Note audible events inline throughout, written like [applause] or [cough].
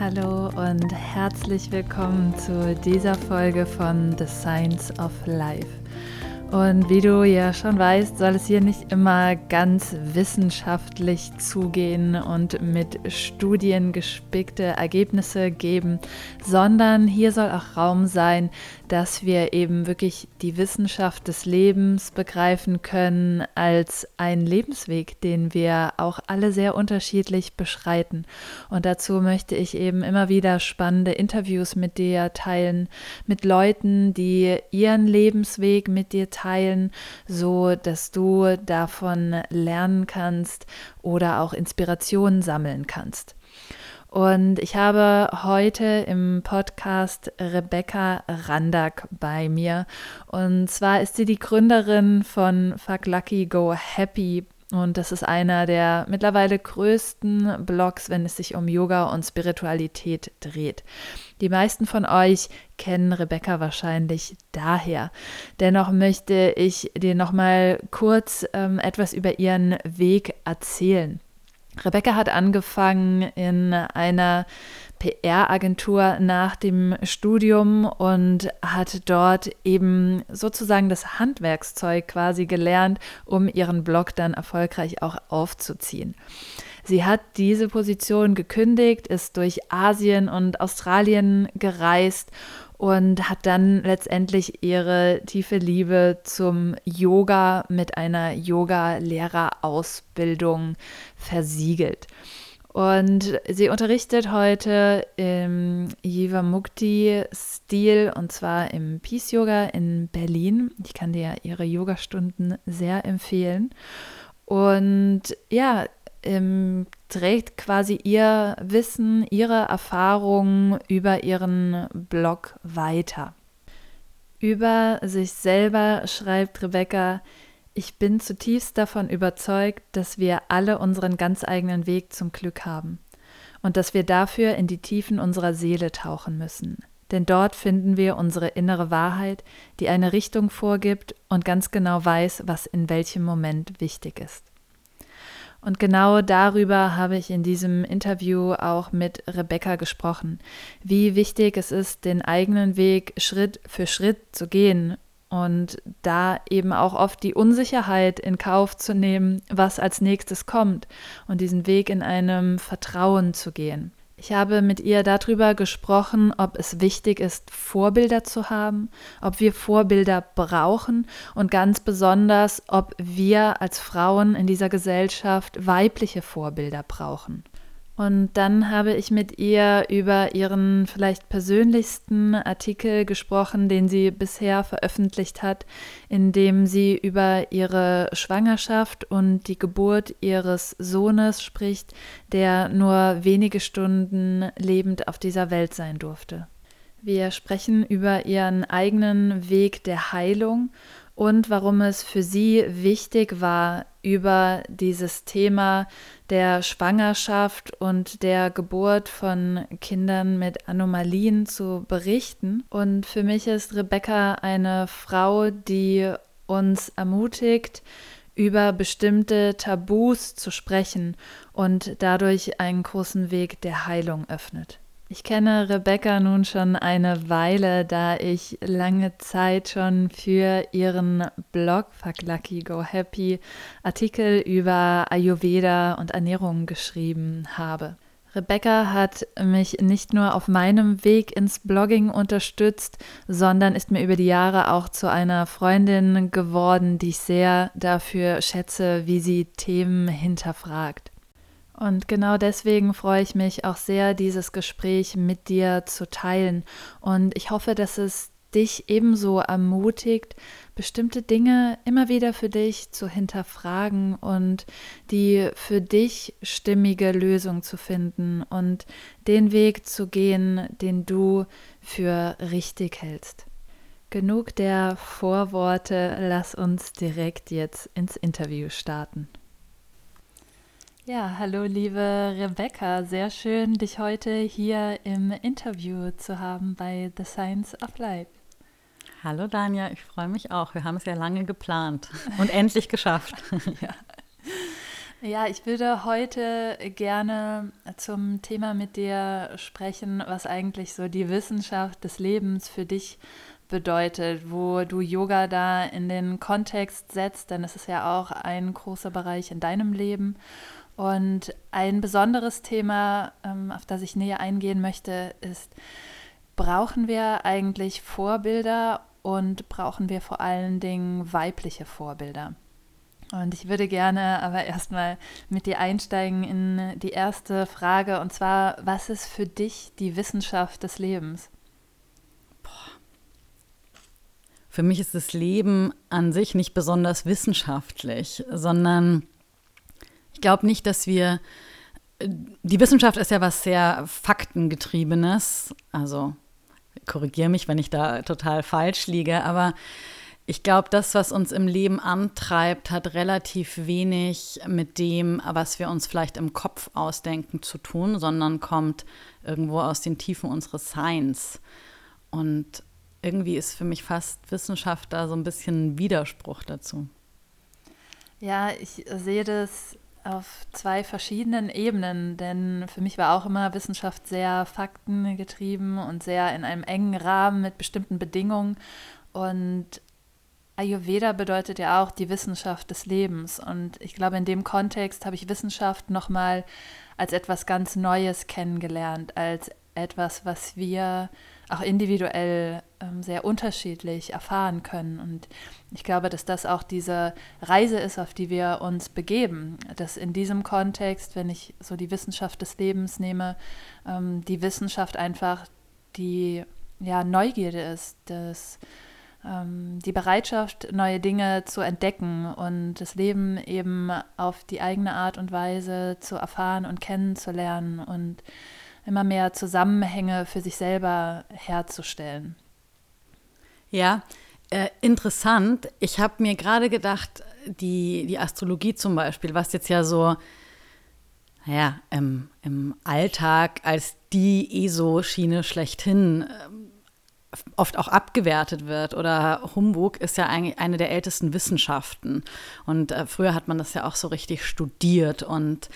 Hallo und herzlich willkommen zu dieser Folge von The Science of Life. Und wie du ja schon weißt, soll es hier nicht immer ganz wissenschaftlich zugehen und mit Studien gespickte Ergebnisse geben, sondern hier soll auch Raum sein, dass wir eben wirklich die Wissenschaft des Lebens begreifen können als einen Lebensweg, den wir auch alle sehr unterschiedlich beschreiten. Und dazu möchte ich eben immer wieder spannende Interviews mit dir teilen, mit Leuten, die ihren Lebensweg mit dir teilen, so dass du davon lernen kannst oder auch Inspirationen sammeln kannst. Und ich habe heute im Podcast Rebecca Randack bei mir. Und zwar ist sie die Gründerin von Fuck Lucky Go Happy. Und das ist einer der mittlerweile größten Blogs, wenn es sich um Yoga und Spiritualität dreht. Die meisten von euch kennen Rebecca wahrscheinlich daher. Dennoch möchte ich dir noch mal kurz ähm, etwas über ihren Weg erzählen. Rebecca hat angefangen in einer PR-Agentur nach dem Studium und hat dort eben sozusagen das Handwerkszeug quasi gelernt, um ihren Blog dann erfolgreich auch aufzuziehen. Sie hat diese Position gekündigt, ist durch Asien und Australien gereist und hat dann letztendlich ihre tiefe Liebe zum Yoga mit einer Yoga-Lehrerausbildung versiegelt. Und sie unterrichtet heute im Jivamukti-Stil und zwar im Peace Yoga in Berlin. Ich kann dir ihre Yogastunden sehr empfehlen. Und ja, ähm, trägt quasi ihr Wissen, ihre Erfahrungen über ihren Blog weiter. Über sich selber schreibt Rebecca, ich bin zutiefst davon überzeugt, dass wir alle unseren ganz eigenen Weg zum Glück haben und dass wir dafür in die Tiefen unserer Seele tauchen müssen. Denn dort finden wir unsere innere Wahrheit, die eine Richtung vorgibt und ganz genau weiß, was in welchem Moment wichtig ist. Und genau darüber habe ich in diesem Interview auch mit Rebecca gesprochen, wie wichtig es ist, den eigenen Weg Schritt für Schritt zu gehen und da eben auch oft die Unsicherheit in Kauf zu nehmen, was als nächstes kommt und diesen Weg in einem Vertrauen zu gehen. Ich habe mit ihr darüber gesprochen, ob es wichtig ist, Vorbilder zu haben, ob wir Vorbilder brauchen und ganz besonders, ob wir als Frauen in dieser Gesellschaft weibliche Vorbilder brauchen. Und dann habe ich mit ihr über ihren vielleicht persönlichsten Artikel gesprochen, den sie bisher veröffentlicht hat, in dem sie über ihre Schwangerschaft und die Geburt ihres Sohnes spricht, der nur wenige Stunden lebend auf dieser Welt sein durfte. Wir sprechen über ihren eigenen Weg der Heilung und warum es für sie wichtig war, über dieses Thema der Schwangerschaft und der Geburt von Kindern mit Anomalien zu berichten. Und für mich ist Rebecca eine Frau, die uns ermutigt, über bestimmte Tabus zu sprechen und dadurch einen großen Weg der Heilung öffnet. Ich kenne Rebecca nun schon eine Weile, da ich lange Zeit schon für ihren Blog Fuck Lucky Go Happy Artikel über Ayurveda und Ernährung geschrieben habe. Rebecca hat mich nicht nur auf meinem Weg ins Blogging unterstützt, sondern ist mir über die Jahre auch zu einer Freundin geworden, die ich sehr dafür schätze, wie sie Themen hinterfragt. Und genau deswegen freue ich mich auch sehr, dieses Gespräch mit dir zu teilen. Und ich hoffe, dass es dich ebenso ermutigt, bestimmte Dinge immer wieder für dich zu hinterfragen und die für dich stimmige Lösung zu finden und den Weg zu gehen, den du für richtig hältst. genug der Vorworte, lass uns direkt jetzt ins Interview starten. Ja, hallo liebe Rebecca, sehr schön, dich heute hier im Interview zu haben bei The Science of Light. Hallo Danja, ich freue mich auch. Wir haben es ja lange geplant und [laughs] endlich geschafft. ja. Ja, ich würde heute gerne zum Thema mit dir sprechen, was eigentlich so die Wissenschaft des Lebens für dich bedeutet, wo du Yoga da in den Kontext setzt, denn es ist ja auch ein großer Bereich in deinem Leben. Und ein besonderes Thema, ähm, auf das ich näher eingehen möchte, ist, brauchen wir eigentlich Vorbilder und brauchen wir vor allen Dingen weibliche Vorbilder? Und ich würde gerne aber erstmal mit dir einsteigen in die erste Frage, und zwar, was ist für dich die Wissenschaft des Lebens? Boah. Für mich ist das Leben an sich nicht besonders wissenschaftlich, sondern ich glaube nicht, dass wir, die Wissenschaft ist ja was sehr Faktengetriebenes, also korrigiere mich, wenn ich da total falsch liege, aber ich glaube, das, was uns im Leben antreibt, hat relativ wenig mit dem, was wir uns vielleicht im Kopf ausdenken, zu tun, sondern kommt irgendwo aus den Tiefen unseres Seins. Und irgendwie ist für mich fast Wissenschaft da so ein bisschen ein Widerspruch dazu. Ja, ich sehe das auf zwei verschiedenen Ebenen, denn für mich war auch immer Wissenschaft sehr faktengetrieben und sehr in einem engen Rahmen mit bestimmten Bedingungen. Und Ayurveda bedeutet ja auch die Wissenschaft des Lebens. Und ich glaube, in dem Kontext habe ich Wissenschaft nochmal als etwas ganz Neues kennengelernt, als etwas, was wir auch individuell sehr unterschiedlich erfahren können. Und ich glaube, dass das auch diese Reise ist, auf die wir uns begeben. Dass in diesem Kontext, wenn ich so die Wissenschaft des Lebens nehme, ähm, die Wissenschaft einfach die ja, Neugierde ist, das ähm, die Bereitschaft, neue Dinge zu entdecken und das Leben eben auf die eigene Art und Weise zu erfahren und kennenzulernen und immer mehr Zusammenhänge für sich selber herzustellen. Ja, äh, interessant. Ich habe mir gerade gedacht, die, die Astrologie zum Beispiel, was jetzt ja so naja, im, im Alltag als die ESO-Schiene schlechthin ähm, oft auch abgewertet wird oder Humbug ist ja eigentlich eine der ältesten Wissenschaften. Und äh, früher hat man das ja auch so richtig studiert. Und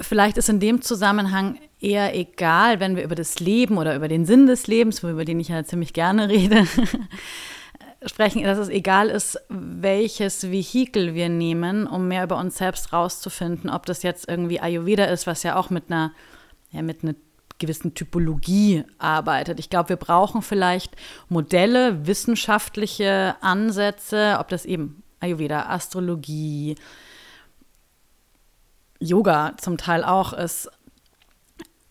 vielleicht ist in dem Zusammenhang eher egal, wenn wir über das Leben oder über den Sinn des Lebens, über den ich ja ziemlich gerne rede, [laughs] sprechen, dass es egal ist, welches Vehikel wir nehmen, um mehr über uns selbst rauszufinden, ob das jetzt irgendwie Ayurveda ist, was ja auch mit einer, ja, mit einer gewissen Typologie arbeitet. Ich glaube, wir brauchen vielleicht Modelle, wissenschaftliche Ansätze, ob das eben Ayurveda, Astrologie, Yoga zum Teil auch ist,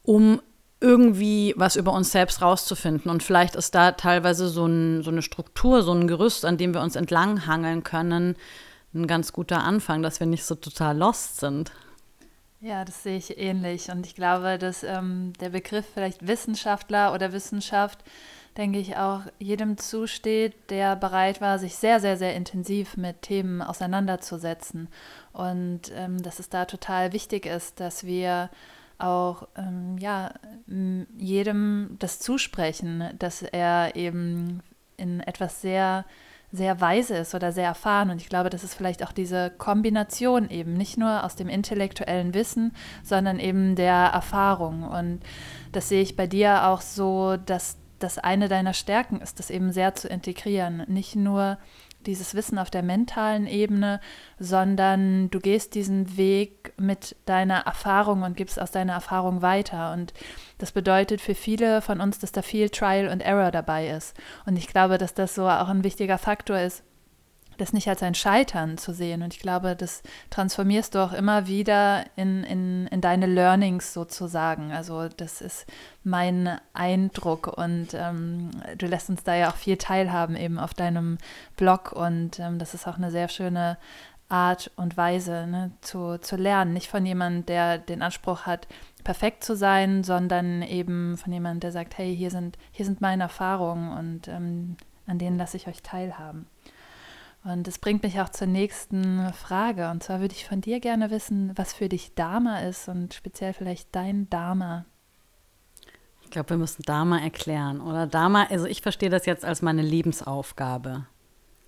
um irgendwie was über uns selbst rauszufinden. Und vielleicht ist da teilweise so, ein, so eine Struktur, so ein Gerüst, an dem wir uns entlanghangeln können, ein ganz guter Anfang, dass wir nicht so total lost sind. Ja, das sehe ich ähnlich. Und ich glaube, dass ähm, der Begriff vielleicht Wissenschaftler oder Wissenschaft, denke ich, auch jedem zusteht, der bereit war, sich sehr, sehr, sehr intensiv mit Themen auseinanderzusetzen. Und ähm, dass es da total wichtig ist, dass wir auch ähm, ja, jedem das zusprechen, dass er eben in etwas sehr sehr weise ist oder sehr erfahren. Und ich glaube, das ist vielleicht auch diese Kombination eben, nicht nur aus dem intellektuellen Wissen, sondern eben der Erfahrung. Und das sehe ich bei dir auch so, dass das eine deiner Stärken ist, das eben sehr zu integrieren. Nicht nur dieses Wissen auf der mentalen Ebene, sondern du gehst diesen Weg mit deiner Erfahrung und gibst aus deiner Erfahrung weiter. Und das bedeutet für viele von uns, dass da viel Trial und Error dabei ist. Und ich glaube, dass das so auch ein wichtiger Faktor ist, das nicht als ein Scheitern zu sehen. Und ich glaube, das transformierst du auch immer wieder in, in, in deine Learnings sozusagen. Also das ist mein Eindruck und ähm, du lässt uns da ja auch viel teilhaben eben auf deinem Blog und ähm, das ist auch eine sehr schöne Art und Weise ne, zu, zu lernen. Nicht von jemandem, der den Anspruch hat, perfekt zu sein, sondern eben von jemandem, der sagt, hey, hier sind, hier sind meine Erfahrungen und ähm, an denen lasse ich euch teilhaben. Und das bringt mich auch zur nächsten Frage. Und zwar würde ich von dir gerne wissen, was für dich Dharma ist und speziell vielleicht dein Dharma. Ich glaube, wir müssen Dharma erklären, oder? Dharma, also ich verstehe das jetzt als meine Lebensaufgabe.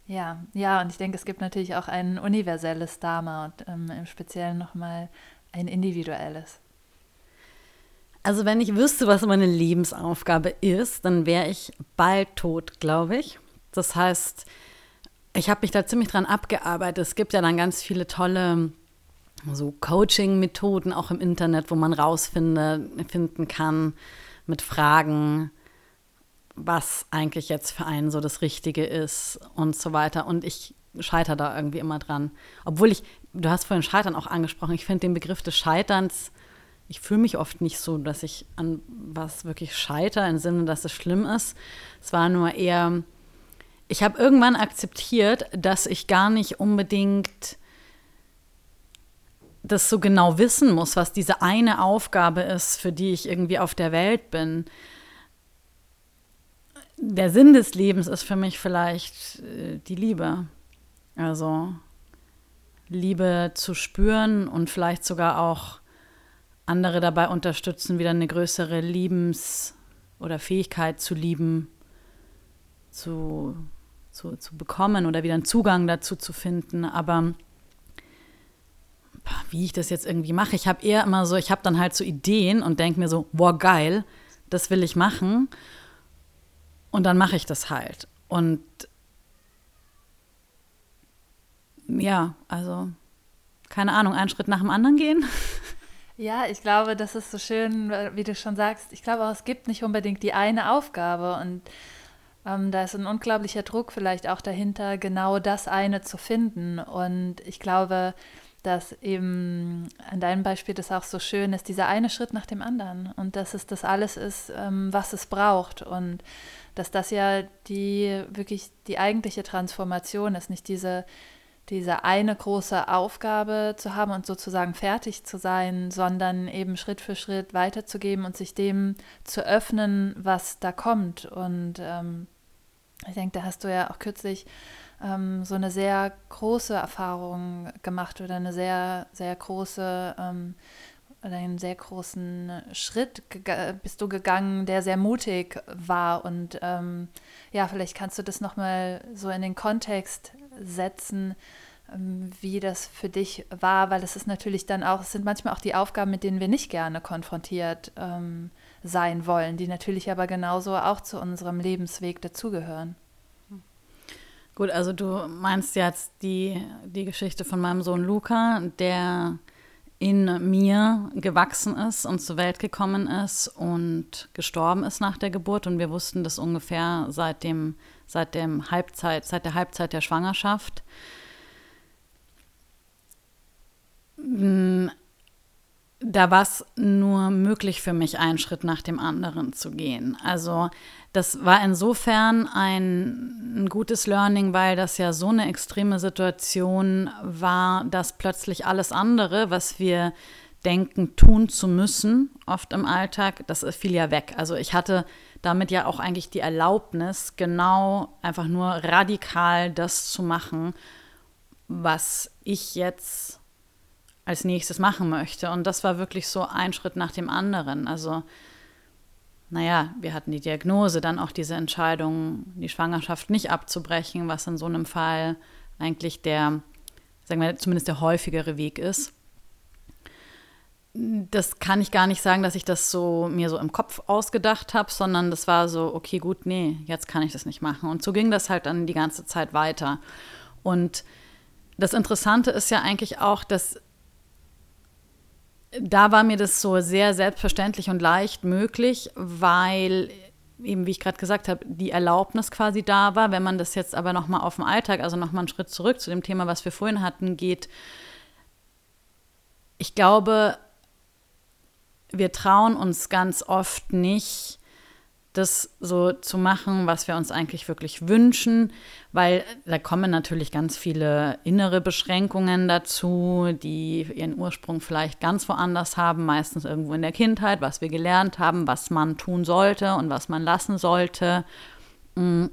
Ja, ja, und ich denke, es gibt natürlich auch ein universelles Dharma und ähm, im Speziellen nochmal ein individuelles. Also wenn ich wüsste, was meine Lebensaufgabe ist, dann wäre ich bald tot, glaube ich. Das heißt, ich habe mich da ziemlich dran abgearbeitet. Es gibt ja dann ganz viele tolle so Coaching-Methoden auch im Internet, wo man rausfinden kann mit Fragen, was eigentlich jetzt für einen so das Richtige ist und so weiter. Und ich scheitere da irgendwie immer dran. Obwohl ich, du hast vorhin Scheitern auch angesprochen, ich finde den Begriff des Scheiterns ich fühle mich oft nicht so, dass ich an was wirklich scheitere, im Sinne, dass es schlimm ist. Es war nur eher, ich habe irgendwann akzeptiert, dass ich gar nicht unbedingt das so genau wissen muss, was diese eine Aufgabe ist, für die ich irgendwie auf der Welt bin. Der Sinn des Lebens ist für mich vielleicht äh, die Liebe. Also Liebe zu spüren und vielleicht sogar auch andere dabei unterstützen, wieder eine größere Liebens- oder Fähigkeit zu lieben, zu, zu, zu bekommen oder wieder einen Zugang dazu zu finden. Aber wie ich das jetzt irgendwie mache, ich habe eher immer so, ich habe dann halt so Ideen und denke mir so, boah, geil, das will ich machen. Und dann mache ich das halt. Und ja, also keine Ahnung, einen Schritt nach dem anderen gehen. [laughs] Ja, ich glaube, das ist so schön, wie du schon sagst. Ich glaube auch, es gibt nicht unbedingt die eine Aufgabe und ähm, da ist ein unglaublicher Druck vielleicht auch dahinter, genau das eine zu finden. Und ich glaube, dass eben an deinem Beispiel das auch so schön ist, dieser eine Schritt nach dem anderen und dass es das alles ist, ähm, was es braucht und dass das ja die wirklich die eigentliche Transformation ist, nicht diese diese eine große Aufgabe zu haben und sozusagen fertig zu sein, sondern eben Schritt für Schritt weiterzugeben und sich dem zu öffnen, was da kommt. Und ähm, ich denke, da hast du ja auch kürzlich ähm, so eine sehr große Erfahrung gemacht oder eine sehr, sehr große ähm, oder einen sehr großen Schritt bist du gegangen, der sehr mutig war. Und ähm, ja, vielleicht kannst du das nochmal so in den Kontext setzen, ähm, wie das für dich war, weil es ist natürlich dann auch, es sind manchmal auch die Aufgaben, mit denen wir nicht gerne konfrontiert ähm, sein wollen, die natürlich aber genauso auch zu unserem Lebensweg dazugehören. Gut, also du meinst jetzt die, die Geschichte von meinem Sohn Luca, der in mir gewachsen ist und zur Welt gekommen ist und gestorben ist nach der Geburt. Und wir wussten das ungefähr seit dem seit, dem Halbzeit, seit der Halbzeit der Schwangerschaft. Mm, da war es nur möglich für mich, einen Schritt nach dem anderen zu gehen. Also das war insofern ein, ein, gutes Learning, weil das ja so eine extreme Situation war, dass plötzlich alles andere, was wir denken, tun zu müssen, oft im Alltag, das fiel ja weg. Also ich hatte damit ja auch eigentlich die Erlaubnis, genau einfach nur radikal das zu machen, was ich jetzt als nächstes machen möchte. Und das war wirklich so ein Schritt nach dem anderen. Also, naja, wir hatten die Diagnose, dann auch diese Entscheidung, die Schwangerschaft nicht abzubrechen, was in so einem Fall eigentlich der, sagen wir, zumindest der häufigere Weg ist das kann ich gar nicht sagen, dass ich das so mir so im Kopf ausgedacht habe, sondern das war so, okay, gut, nee, jetzt kann ich das nicht machen. Und so ging das halt dann die ganze Zeit weiter. Und das Interessante ist ja eigentlich auch, dass da war mir das so sehr selbstverständlich und leicht möglich, weil eben, wie ich gerade gesagt habe, die Erlaubnis quasi da war. Wenn man das jetzt aber nochmal auf den Alltag, also nochmal einen Schritt zurück zu dem Thema, was wir vorhin hatten, geht, ich glaube, wir trauen uns ganz oft nicht, das so zu machen, was wir uns eigentlich wirklich wünschen, weil da kommen natürlich ganz viele innere Beschränkungen dazu, die ihren Ursprung vielleicht ganz woanders haben, meistens irgendwo in der Kindheit, was wir gelernt haben, was man tun sollte und was man lassen sollte. Mm.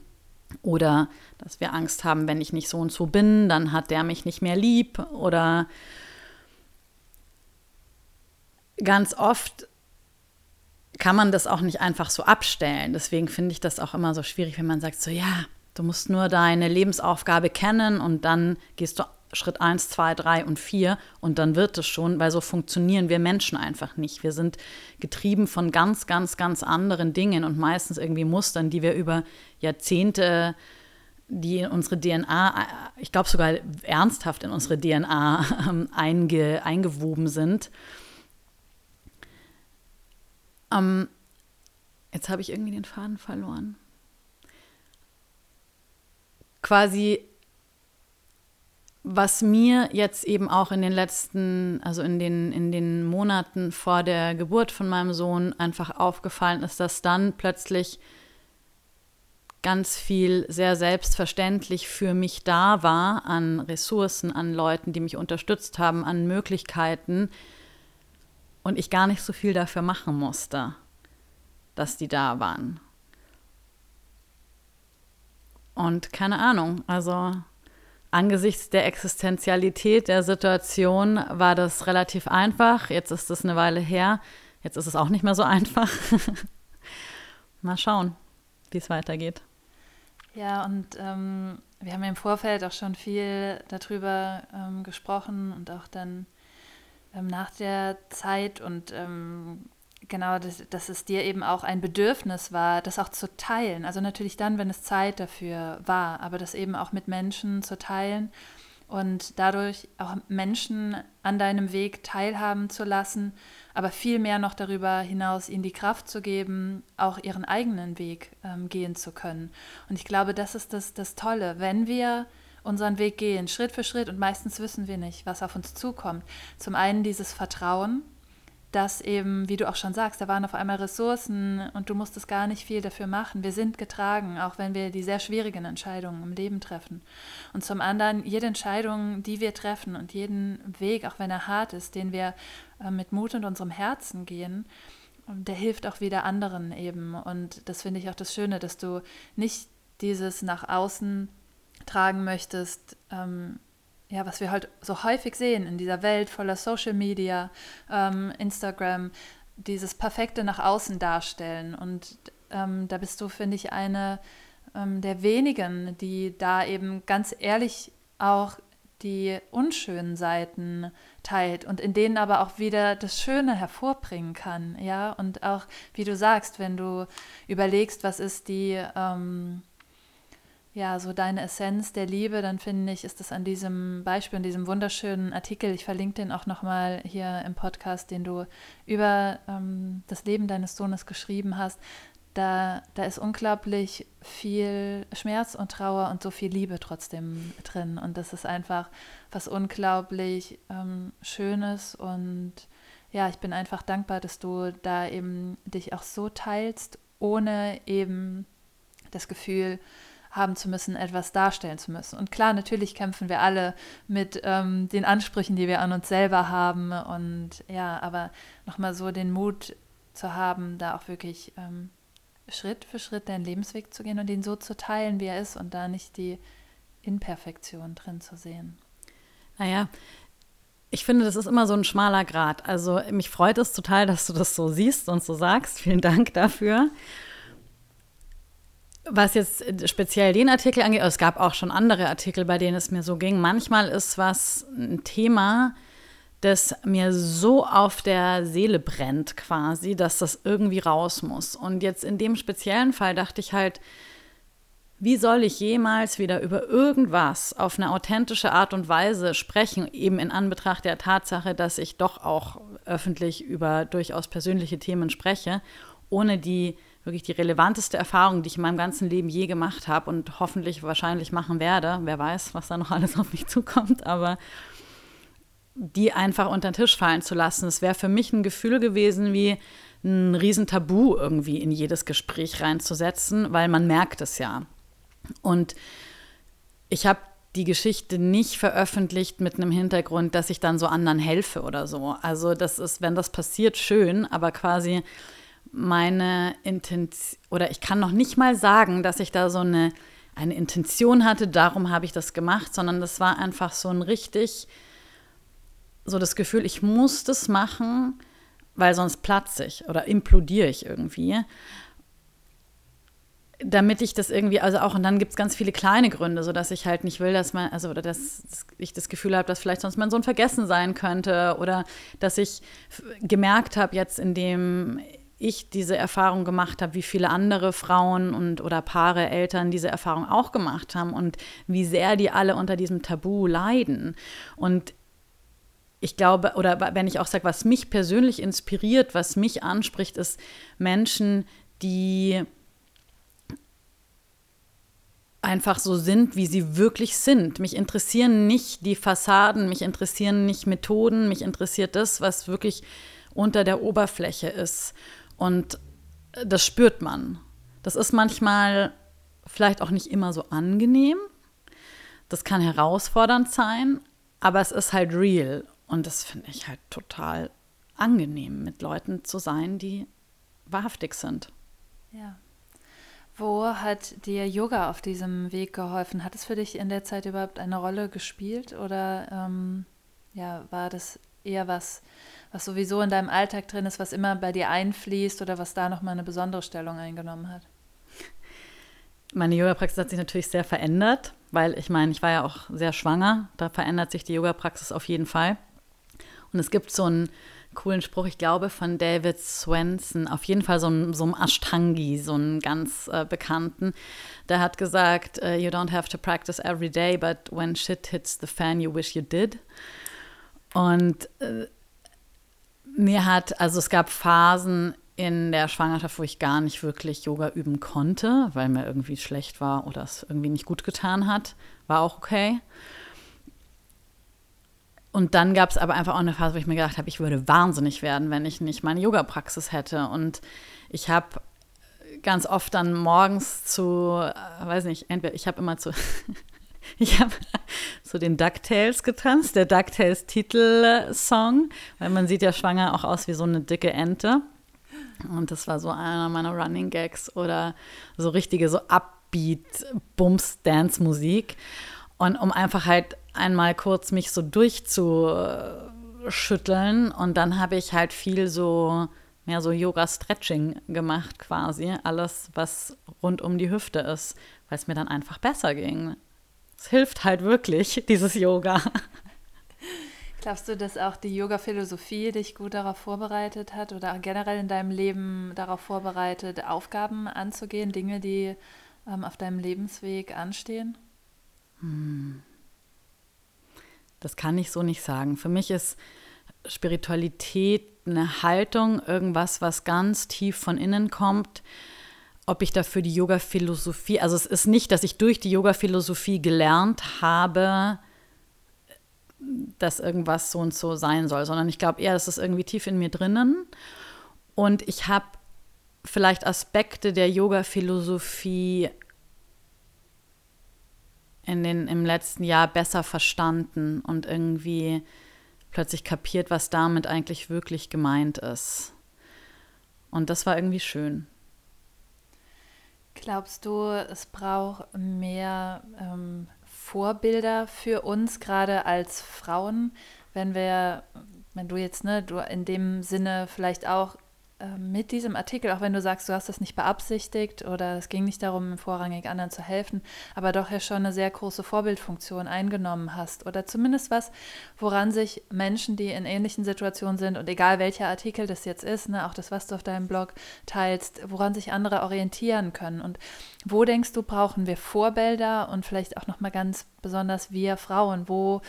Oder dass wir Angst haben, wenn ich nicht so und so bin, dann hat der mich nicht mehr lieb. Oder ganz oft kann man das auch nicht einfach so abstellen. Deswegen finde ich das auch immer so schwierig, wenn man sagt, so ja, du musst nur deine Lebensaufgabe kennen und dann gehst du Schritt 1, 2, 3 und 4 und dann wird es schon, weil so funktionieren wir Menschen einfach nicht. Wir sind getrieben von ganz, ganz, ganz anderen Dingen und meistens irgendwie Mustern, die wir über Jahrzehnte, die in unsere DNA, ich glaube sogar ernsthaft in unsere DNA ähm, einge, eingewoben sind. Ähm, jetzt habe ich irgendwie den Faden verloren. Quasi was mir jetzt eben auch in den letzten, also in den, in den Monaten vor der Geburt von meinem Sohn einfach aufgefallen ist, dass dann plötzlich ganz viel sehr selbstverständlich für mich da war an Ressourcen, an Leuten, die mich unterstützt haben, an Möglichkeiten und ich gar nicht so viel dafür machen musste, dass die da waren. Und keine Ahnung, also Angesichts der Existenzialität der Situation war das relativ einfach. Jetzt ist es eine Weile her. Jetzt ist es auch nicht mehr so [laughs] einfach. Mal schauen, wie es weitergeht. Ja, und ähm, wir haben im Vorfeld auch schon viel darüber ähm, gesprochen und auch dann ähm, nach der Zeit und ähm, genau, dass, dass es dir eben auch ein Bedürfnis war, das auch zu teilen. Also natürlich dann, wenn es Zeit dafür war, aber das eben auch mit Menschen zu teilen und dadurch auch Menschen an deinem Weg teilhaben zu lassen, aber viel mehr noch darüber hinaus ihnen die Kraft zu geben, auch ihren eigenen Weg ähm, gehen zu können. Und ich glaube, das ist das, das Tolle, wenn wir unseren Weg gehen, Schritt für Schritt, und meistens wissen wir nicht, was auf uns zukommt. Zum einen dieses Vertrauen, dass eben, wie du auch schon sagst, da waren auf einmal Ressourcen und du musstest gar nicht viel dafür machen. Wir sind getragen, auch wenn wir die sehr schwierigen Entscheidungen im Leben treffen. Und zum anderen, jede Entscheidung, die wir treffen und jeden Weg, auch wenn er hart ist, den wir äh, mit Mut und unserem Herzen gehen, der hilft auch wieder anderen eben. Und das finde ich auch das Schöne, dass du nicht dieses nach außen tragen möchtest, ähm, ja, was wir halt so häufig sehen in dieser Welt voller Social Media, ähm, Instagram, dieses perfekte nach außen darstellen. Und ähm, da bist du, finde ich, eine ähm, der wenigen, die da eben ganz ehrlich auch die unschönen Seiten teilt und in denen aber auch wieder das Schöne hervorbringen kann, ja, und auch, wie du sagst, wenn du überlegst, was ist die, ähm, ja, so deine Essenz der Liebe, dann finde ich, ist das an diesem Beispiel, an diesem wunderschönen Artikel, ich verlinke den auch nochmal hier im Podcast, den du über ähm, das Leben deines Sohnes geschrieben hast, da, da ist unglaublich viel Schmerz und Trauer und so viel Liebe trotzdem drin. Und das ist einfach was unglaublich ähm, Schönes. Und ja, ich bin einfach dankbar, dass du da eben dich auch so teilst, ohne eben das Gefühl, haben zu müssen, etwas darstellen zu müssen. Und klar, natürlich kämpfen wir alle mit ähm, den Ansprüchen, die wir an uns selber haben. Und ja, aber nochmal so den Mut zu haben, da auch wirklich ähm, Schritt für Schritt deinen Lebensweg zu gehen und ihn so zu teilen, wie er ist und da nicht die Imperfektion drin zu sehen. Naja, ich finde, das ist immer so ein schmaler Grad. Also mich freut es total, dass du das so siehst und so sagst. Vielen Dank dafür. Was jetzt speziell den Artikel angeht, es gab auch schon andere Artikel, bei denen es mir so ging. Manchmal ist was ein Thema, das mir so auf der Seele brennt quasi, dass das irgendwie raus muss. Und jetzt in dem speziellen Fall dachte ich halt, wie soll ich jemals wieder über irgendwas auf eine authentische Art und Weise sprechen, eben in Anbetracht der Tatsache, dass ich doch auch öffentlich über durchaus persönliche Themen spreche, ohne die wirklich die relevanteste Erfahrung, die ich in meinem ganzen Leben je gemacht habe und hoffentlich wahrscheinlich machen werde. Wer weiß, was da noch [laughs] alles auf mich zukommt, aber die einfach unter den Tisch fallen zu lassen. Es wäre für mich ein Gefühl gewesen, wie ein Riesentabu irgendwie in jedes Gespräch reinzusetzen, weil man merkt es ja. Und ich habe die Geschichte nicht veröffentlicht mit einem Hintergrund, dass ich dann so anderen helfe oder so. Also das ist, wenn das passiert, schön, aber quasi meine Intention, oder ich kann noch nicht mal sagen, dass ich da so eine eine Intention hatte, darum habe ich das gemacht, sondern das war einfach so ein richtig, so das Gefühl, ich muss das machen, weil sonst platze ich oder implodiere ich irgendwie damit ich das irgendwie, also auch, und dann gibt es ganz viele kleine Gründe, so dass ich halt nicht will, dass man, also, oder dass ich das Gefühl habe, dass vielleicht sonst mein Sohn vergessen sein könnte oder dass ich gemerkt habe, jetzt indem ich diese Erfahrung gemacht habe, wie viele andere Frauen und oder Paare, Eltern diese Erfahrung auch gemacht haben und wie sehr die alle unter diesem Tabu leiden. Und ich glaube, oder wenn ich auch sage, was mich persönlich inspiriert, was mich anspricht, ist Menschen, die einfach so sind, wie sie wirklich sind. Mich interessieren nicht die Fassaden, mich interessieren nicht Methoden, mich interessiert das, was wirklich unter der Oberfläche ist. Und das spürt man. Das ist manchmal vielleicht auch nicht immer so angenehm. Das kann herausfordernd sein, aber es ist halt real. Und das finde ich halt total angenehm, mit Leuten zu sein, die wahrhaftig sind. Ja. Wo hat dir Yoga auf diesem Weg geholfen? Hat es für dich in der Zeit überhaupt eine Rolle gespielt oder ähm, ja, war das eher was, was sowieso in deinem Alltag drin ist, was immer bei dir einfließt oder was da nochmal eine besondere Stellung eingenommen hat? Meine Yoga-Praxis hat sich natürlich sehr verändert, weil ich meine, ich war ja auch sehr schwanger. Da verändert sich die Yoga-Praxis auf jeden Fall. Und es gibt so ein coolen Spruch, ich glaube, von David Swenson, auf jeden Fall so ein, so Ashtangi, so einen ganz äh, bekannten. Der hat gesagt, uh, you don't have to practice every day, but when shit hits the fan, you wish you did. Und äh, mir hat, also es gab Phasen in der Schwangerschaft, wo ich gar nicht wirklich Yoga üben konnte, weil mir irgendwie schlecht war oder es irgendwie nicht gut getan hat. War auch okay. Und dann gab es aber einfach auch eine Phase, wo ich mir gedacht habe, ich würde wahnsinnig werden, wenn ich nicht meine Yoga-Praxis hätte. Und ich habe ganz oft dann morgens zu, äh, weiß nicht, entweder ich habe immer zu, [laughs] [laughs] ich habe zu den DuckTales getanzt, der DuckTales Titelsong, weil man sieht ja schwanger auch aus wie so eine dicke Ente. Und das war so einer meiner Running Gags oder so richtige so Upbeat Bums Dance Musik. Und um einfach halt einmal kurz mich so durchzuschütteln und dann habe ich halt viel so mehr so Yoga-Stretching gemacht quasi. Alles, was rund um die Hüfte ist, weil es mir dann einfach besser ging. Es hilft halt wirklich, [laughs] dieses Yoga. Glaubst du, dass auch die Yoga-Philosophie dich gut darauf vorbereitet hat oder generell in deinem Leben darauf vorbereitet, Aufgaben anzugehen, Dinge, die ähm, auf deinem Lebensweg anstehen? Hm. Das kann ich so nicht sagen. Für mich ist Spiritualität eine Haltung, irgendwas, was ganz tief von innen kommt. Ob ich dafür die Yoga-Philosophie, also es ist nicht, dass ich durch die Yoga-Philosophie gelernt habe, dass irgendwas so und so sein soll, sondern ich glaube eher, es ist irgendwie tief in mir drinnen. Und ich habe vielleicht Aspekte der Yoga-Philosophie in den, im letzten Jahr besser verstanden und irgendwie plötzlich kapiert, was damit eigentlich wirklich gemeint ist. Und das war irgendwie schön. Glaubst du, es braucht mehr ähm, Vorbilder für uns, gerade als Frauen, wenn wir, wenn du jetzt, ne, du in dem Sinne vielleicht auch mit diesem Artikel, auch wenn du sagst, du hast das nicht beabsichtigt oder es ging nicht darum, vorrangig anderen zu helfen, aber doch ja schon eine sehr große Vorbildfunktion eingenommen hast oder zumindest was, woran sich Menschen, die in ähnlichen Situationen sind und egal welcher Artikel das jetzt ist, ne, auch das, was du auf deinem Blog teilst, woran sich andere orientieren können und wo denkst du, brauchen wir Vorbilder und vielleicht auch nochmal ganz besonders wir Frauen, wo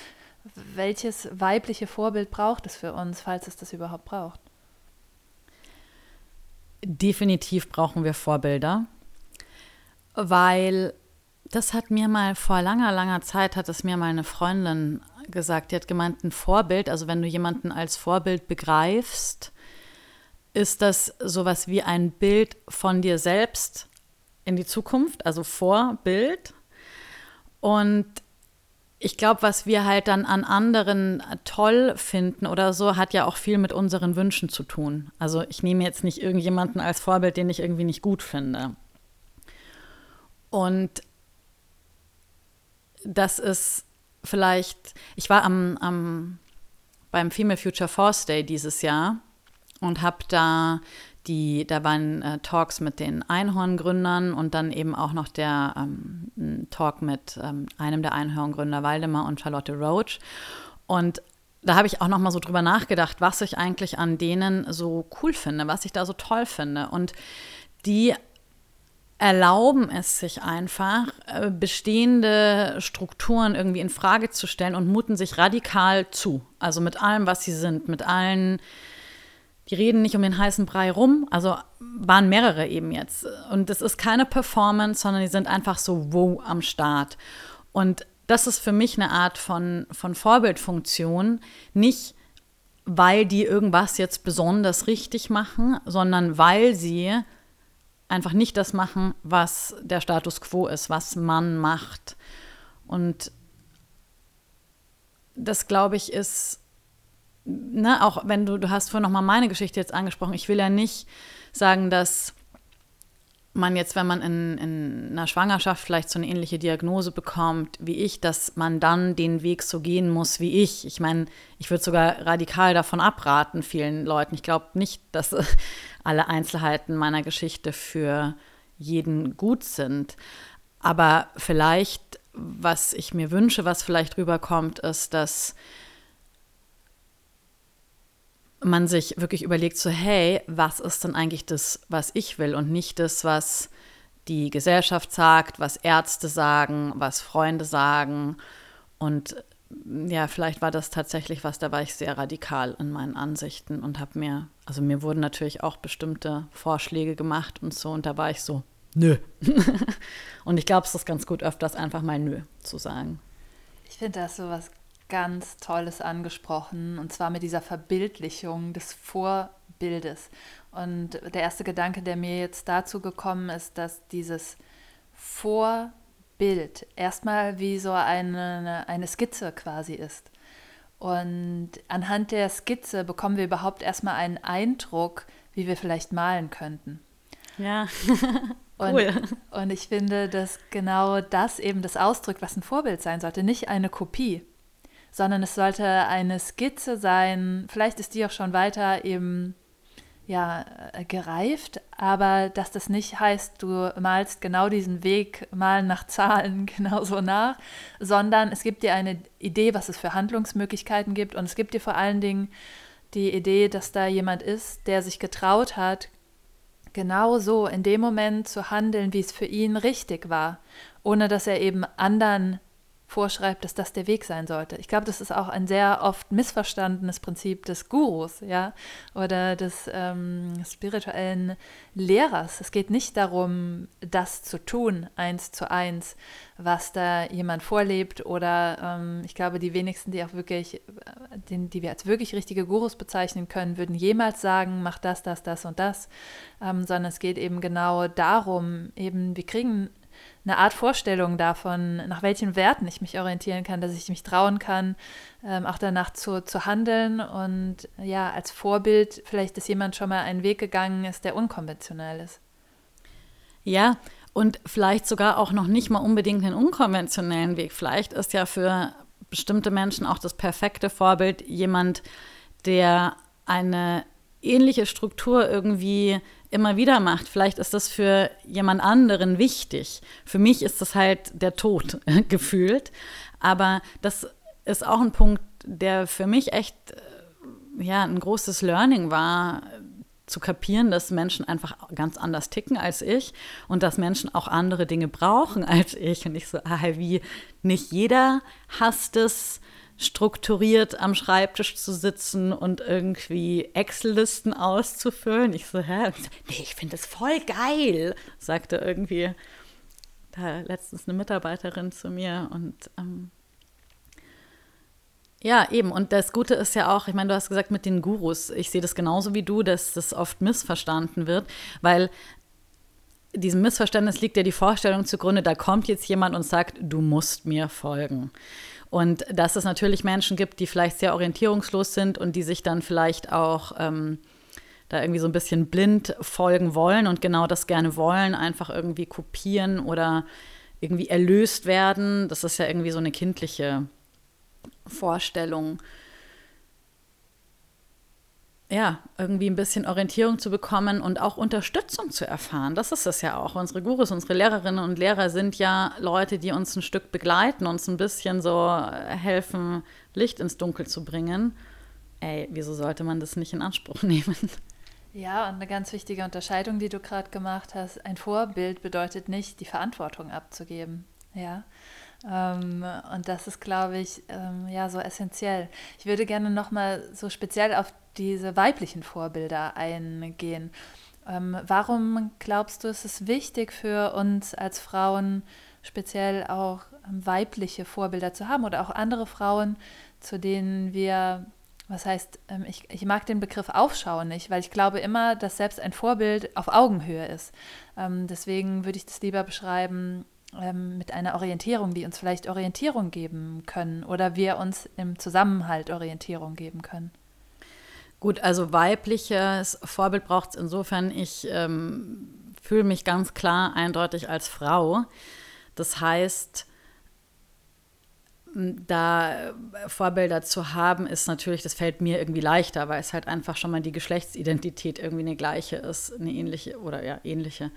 welches weibliche Vorbild braucht es für uns, falls es das überhaupt braucht? Definitiv brauchen wir Vorbilder, weil das hat mir mal vor langer, langer Zeit, hat es mir mal eine Freundin gesagt, die hat gemeint, ein Vorbild, also wenn du jemanden als Vorbild begreifst, ist das sowas wie ein Bild von dir selbst in die Zukunft, also Vorbild. Und ich glaube, was wir halt dann an anderen toll finden oder so, hat ja auch viel mit unseren Wünschen zu tun. Also ich nehme jetzt nicht irgendjemanden als Vorbild, den ich irgendwie nicht gut finde. Und das ist vielleicht, ich war am, am beim Female Future Force Day dieses Jahr und habe da die, da waren äh, Talks mit den Einhorngründern und dann eben auch noch der ähm, Talk mit ähm, einem der Einhorngründer, Waldemar und Charlotte Roach. Und da habe ich auch noch mal so drüber nachgedacht, was ich eigentlich an denen so cool finde, was ich da so toll finde. Und die erlauben es sich einfach, äh, bestehende Strukturen irgendwie in Frage zu stellen und muten sich radikal zu. Also mit allem, was sie sind, mit allen, die reden nicht um den heißen Brei rum. Also waren mehrere eben jetzt. Und es ist keine Performance, sondern die sind einfach so wow am Start. Und das ist für mich eine Art von, von Vorbildfunktion. Nicht, weil die irgendwas jetzt besonders richtig machen, sondern weil sie einfach nicht das machen, was der Status quo ist, was man macht. Und das, glaube ich, ist, ne, auch wenn du, du hast vorhin nochmal meine Geschichte jetzt angesprochen, ich will ja nicht sagen, dass man jetzt, wenn man in, in einer Schwangerschaft vielleicht so eine ähnliche Diagnose bekommt wie ich, dass man dann den Weg so gehen muss wie ich. Ich meine, ich würde sogar radikal davon abraten, vielen Leuten. Ich glaube nicht, dass [laughs] alle Einzelheiten meiner Geschichte für jeden gut sind. Aber vielleicht, was ich mir wünsche, was vielleicht rüberkommt, ist, dass man sich wirklich überlegt, so, hey, was ist denn eigentlich das, was ich will und nicht das, was die Gesellschaft sagt, was Ärzte sagen, was Freunde sagen. Und ja, vielleicht war das tatsächlich was, da war ich sehr radikal in meinen Ansichten und habe mir, also mir wurden natürlich auch bestimmte Vorschläge gemacht und so und da war ich so, nö. [laughs] und ich glaube, es ist ganz gut, öfters einfach mal nö zu sagen. Ich finde das so was ganz Tolles angesprochen und zwar mit dieser Verbildlichung des Vorbildes. Und der erste Gedanke, der mir jetzt dazu gekommen ist, dass dieses Vorbild Bild erstmal wie so eine, eine Skizze quasi ist. Und anhand der Skizze bekommen wir überhaupt erstmal einen Eindruck, wie wir vielleicht malen könnten. Ja, [laughs] cool. Und, und ich finde, dass genau das eben das ausdrückt, was ein Vorbild sein sollte. Nicht eine Kopie, sondern es sollte eine Skizze sein. Vielleicht ist die auch schon weiter eben ja, äh, gereift, aber dass das nicht heißt, du malst genau diesen Weg, malen nach Zahlen [laughs] genauso nach, sondern es gibt dir eine Idee, was es für Handlungsmöglichkeiten gibt und es gibt dir vor allen Dingen die Idee, dass da jemand ist, der sich getraut hat, genau so in dem Moment zu handeln, wie es für ihn richtig war, ohne dass er eben anderen vorschreibt, dass das der Weg sein sollte. Ich glaube, das ist auch ein sehr oft missverstandenes Prinzip des Gurus, ja, oder des ähm, spirituellen Lehrers. Es geht nicht darum, das zu tun, eins zu eins, was da jemand vorlebt, oder ähm, ich glaube, die wenigsten, die auch wirklich, äh, den, die wir als wirklich richtige Gurus bezeichnen können, würden jemals sagen, mach das, das, das und das, ähm, sondern es geht eben genau darum, eben, wir kriegen eine Art Vorstellung davon, nach welchen Werten ich mich orientieren kann, dass ich mich trauen kann, ähm, auch danach zu, zu handeln und ja, als Vorbild vielleicht, dass jemand schon mal einen Weg gegangen ist, der unkonventionell ist. Ja, und vielleicht sogar auch noch nicht mal unbedingt einen unkonventionellen Weg. Vielleicht ist ja für bestimmte Menschen auch das perfekte Vorbild jemand, der eine ähnliche Struktur irgendwie immer wieder macht. Vielleicht ist das für jemand anderen wichtig. Für mich ist das halt der Tod [laughs] gefühlt. Aber das ist auch ein Punkt, der für mich echt äh, ja, ein großes Learning war, zu kapieren, dass Menschen einfach ganz anders ticken als ich und dass Menschen auch andere Dinge brauchen [laughs] als ich. Und ich so, ah, wie nicht jeder hasst es, strukturiert am Schreibtisch zu sitzen und irgendwie Excel-Listen auszufüllen. Ich so, hä? nee, ich finde das voll geil, sagte irgendwie da letztens eine Mitarbeiterin zu mir. Und ähm, ja, eben. Und das Gute ist ja auch, ich meine, du hast gesagt mit den Gurus, ich sehe das genauso wie du, dass das oft missverstanden wird, weil diesem Missverständnis liegt ja die Vorstellung zugrunde, da kommt jetzt jemand und sagt, du musst mir folgen. Und dass es natürlich Menschen gibt, die vielleicht sehr orientierungslos sind und die sich dann vielleicht auch ähm, da irgendwie so ein bisschen blind folgen wollen und genau das gerne wollen, einfach irgendwie kopieren oder irgendwie erlöst werden. Das ist ja irgendwie so eine kindliche Vorstellung. Ja, irgendwie ein bisschen Orientierung zu bekommen und auch Unterstützung zu erfahren. Das ist es ja auch. Unsere Gurus, unsere Lehrerinnen und Lehrer sind ja Leute, die uns ein Stück begleiten, uns ein bisschen so helfen, Licht ins Dunkel zu bringen. Ey, wieso sollte man das nicht in Anspruch [laughs] nehmen? Ja, und eine ganz wichtige Unterscheidung, die du gerade gemacht hast, ein Vorbild bedeutet nicht, die Verantwortung abzugeben. Ja. Ähm, und das ist, glaube ich, ähm, ja, so essentiell. Ich würde gerne nochmal so speziell auf diese weiblichen Vorbilder eingehen. Ähm, warum glaubst du, ist es wichtig für uns als Frauen, speziell auch weibliche Vorbilder zu haben oder auch andere Frauen, zu denen wir was heißt, ich, ich mag den Begriff Aufschauen nicht, weil ich glaube immer, dass selbst ein Vorbild auf Augenhöhe ist. Deswegen würde ich das lieber beschreiben ähm, mit einer Orientierung, die uns vielleicht Orientierung geben können oder wir uns im Zusammenhalt Orientierung geben können. Gut, also weibliches Vorbild braucht es insofern, ich ähm, fühle mich ganz klar eindeutig als Frau. Das heißt, da Vorbilder zu haben, ist natürlich, das fällt mir irgendwie leichter, weil es halt einfach schon mal die Geschlechtsidentität irgendwie eine gleiche ist, eine ähnliche oder ja, ähnliche.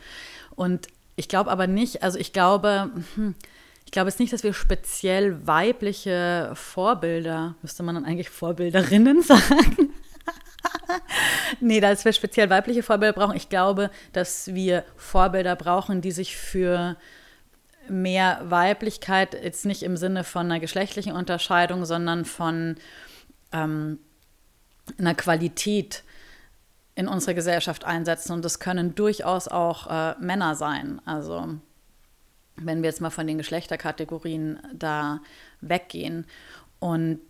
Und ich glaube aber nicht, also ich glaube, hm, ich glaube jetzt nicht, dass wir speziell weibliche Vorbilder, müsste man dann eigentlich Vorbilderinnen [laughs] sagen? nee, dass wir speziell weibliche Vorbilder brauchen. Ich glaube, dass wir Vorbilder brauchen, die sich für mehr Weiblichkeit, jetzt nicht im Sinne von einer geschlechtlichen Unterscheidung, sondern von ähm, einer Qualität in unserer Gesellschaft einsetzen. Und das können durchaus auch äh, Männer sein. Also wenn wir jetzt mal von den Geschlechterkategorien da weggehen. Und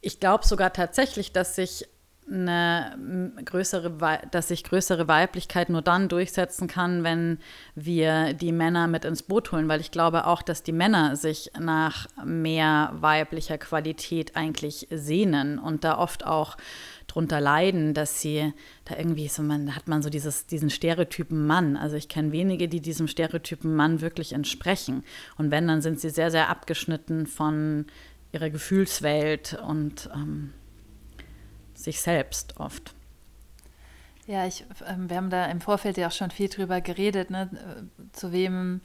ich glaube sogar tatsächlich, dass sich eine größere, dass sich größere Weiblichkeit nur dann durchsetzen kann, wenn wir die Männer mit ins Boot holen, weil ich glaube auch, dass die Männer sich nach mehr weiblicher Qualität eigentlich sehnen und da oft auch drunter leiden, dass sie da irgendwie so, man hat man so dieses, diesen Stereotypen Mann. Also ich kenne wenige, die diesem Stereotypen Mann wirklich entsprechen. Und wenn, dann sind sie sehr, sehr abgeschnitten von ihrer Gefühlswelt und ähm, sich selbst oft. Ja, ich, ähm, wir haben da im Vorfeld ja auch schon viel drüber geredet, ne? zu wem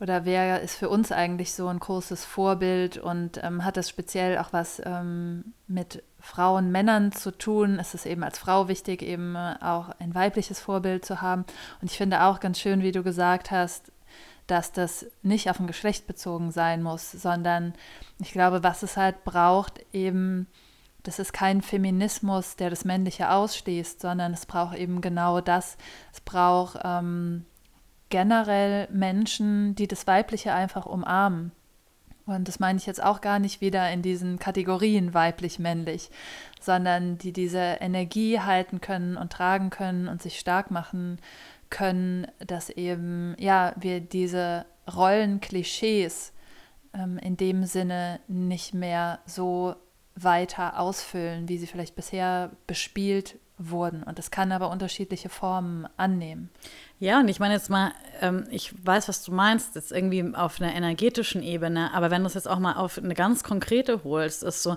oder wer ist für uns eigentlich so ein großes Vorbild und ähm, hat das speziell auch was ähm, mit Frauen, Männern zu tun? Ist es eben als Frau wichtig, eben äh, auch ein weibliches Vorbild zu haben? Und ich finde auch ganz schön, wie du gesagt hast, dass das nicht auf ein Geschlecht bezogen sein muss, sondern ich glaube, was es halt braucht, eben das ist kein Feminismus, der das Männliche ausschließt, sondern es braucht eben genau das. Es braucht ähm, generell Menschen, die das Weibliche einfach umarmen. Und das meine ich jetzt auch gar nicht wieder in diesen Kategorien weiblich-männlich, sondern die diese Energie halten können und tragen können und sich stark machen können, dass eben, ja, wir diese Rollenklischees ähm, in dem Sinne nicht mehr so weiter ausfüllen, wie sie vielleicht bisher bespielt wurden. Und das kann aber unterschiedliche Formen annehmen. Ja, und ich meine jetzt mal, ähm, ich weiß, was du meinst, jetzt irgendwie auf einer energetischen Ebene, aber wenn du es jetzt auch mal auf eine ganz konkrete holst, ist so,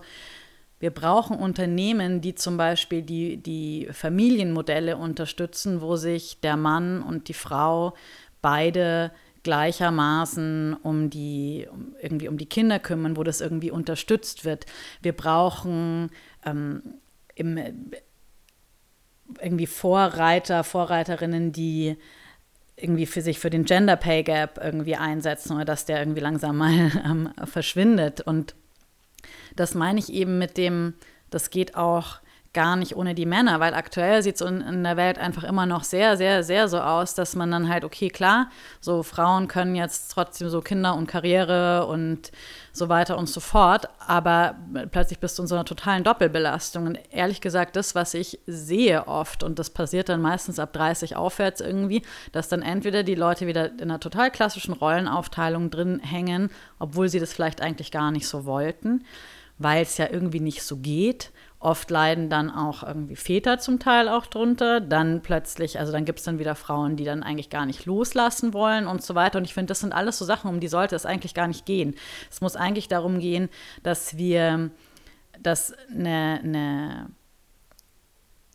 wir brauchen Unternehmen, die zum Beispiel die, die Familienmodelle unterstützen, wo sich der Mann und die Frau beide gleichermaßen um die, um, irgendwie um die Kinder kümmern, wo das irgendwie unterstützt wird. Wir brauchen ähm, im, irgendwie Vorreiter, Vorreiterinnen, die irgendwie für sich für den Gender Pay Gap irgendwie einsetzen oder dass der irgendwie langsam mal [laughs] ähm, verschwindet. Und das meine ich eben mit dem, das geht auch gar nicht ohne die Männer, weil aktuell sieht es in, in, der Welt einfach immer noch sehr, sehr, sehr so aus, dass man dann halt, okay, klar, so Frauen können jetzt trotzdem so Kinder und Karriere und so weiter und so fort, aber plötzlich bist du in so einer totalen Doppelbelastung. Und ehrlich gesagt, das, was ich sehe oft, und das passiert dann meistens ab 30 aufwärts irgendwie, dass dann entweder die Leute wieder in einer total klassischen Rollenaufteilung drin hängen, obwohl sie das vielleicht eigentlich gar nicht so wollten, weil es ja irgendwie nicht so geht Oft leiden dann auch irgendwie Väter zum Teil auch drunter. Dann plötzlich, also dann gibt es dann wieder Frauen, die dann eigentlich gar nicht loslassen wollen und so weiter. Und ich finde, das sind alles so Sachen, um die sollte es eigentlich gar nicht gehen. Es muss eigentlich darum gehen, dass wir, dass eine, eine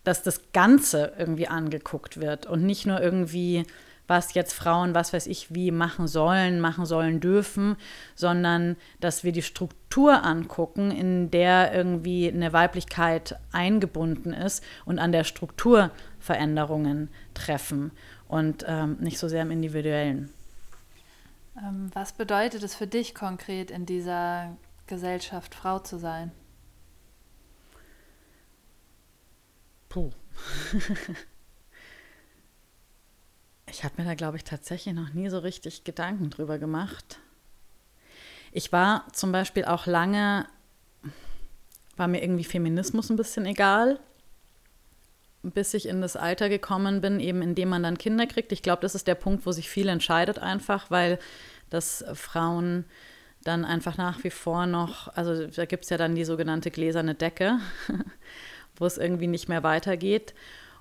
dass das Ganze irgendwie angeguckt wird und nicht nur irgendwie was jetzt Frauen, was weiß ich, wie machen sollen, machen sollen dürfen, sondern dass wir die Struktur angucken, in der irgendwie eine Weiblichkeit eingebunden ist und an der Struktur Veränderungen treffen und ähm, nicht so sehr im Individuellen. Ähm, was bedeutet es für dich konkret in dieser Gesellschaft, Frau zu sein? Puh. [laughs] Ich habe mir da, glaube ich, tatsächlich noch nie so richtig Gedanken drüber gemacht. Ich war zum Beispiel auch lange, war mir irgendwie Feminismus ein bisschen egal, bis ich in das Alter gekommen bin, eben indem man dann Kinder kriegt. Ich glaube, das ist der Punkt, wo sich viel entscheidet einfach, weil das Frauen dann einfach nach wie vor noch, also da gibt es ja dann die sogenannte gläserne Decke, [laughs] wo es irgendwie nicht mehr weitergeht.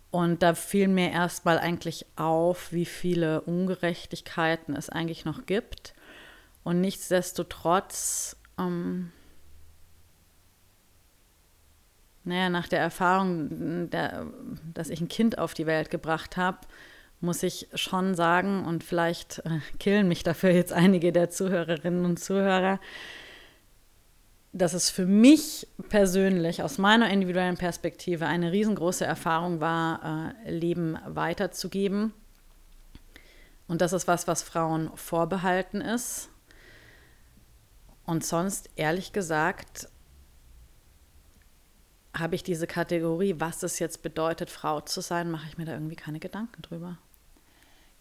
Und da fiel mir erstmal eigentlich auf, wie viele Ungerechtigkeiten es eigentlich noch gibt. Und nichtsdestotrotz, ähm, naja, nach der Erfahrung, der, dass ich ein Kind auf die Welt gebracht habe, muss ich schon sagen, und vielleicht äh, killen mich dafür jetzt einige der Zuhörerinnen und Zuhörer, dass es für mich persönlich aus meiner individuellen Perspektive eine riesengroße Erfahrung war, äh, Leben weiterzugeben. Und das ist was, was Frauen vorbehalten ist. Und sonst, ehrlich gesagt, habe ich diese Kategorie, was es jetzt bedeutet, Frau zu sein, mache ich mir da irgendwie keine Gedanken drüber.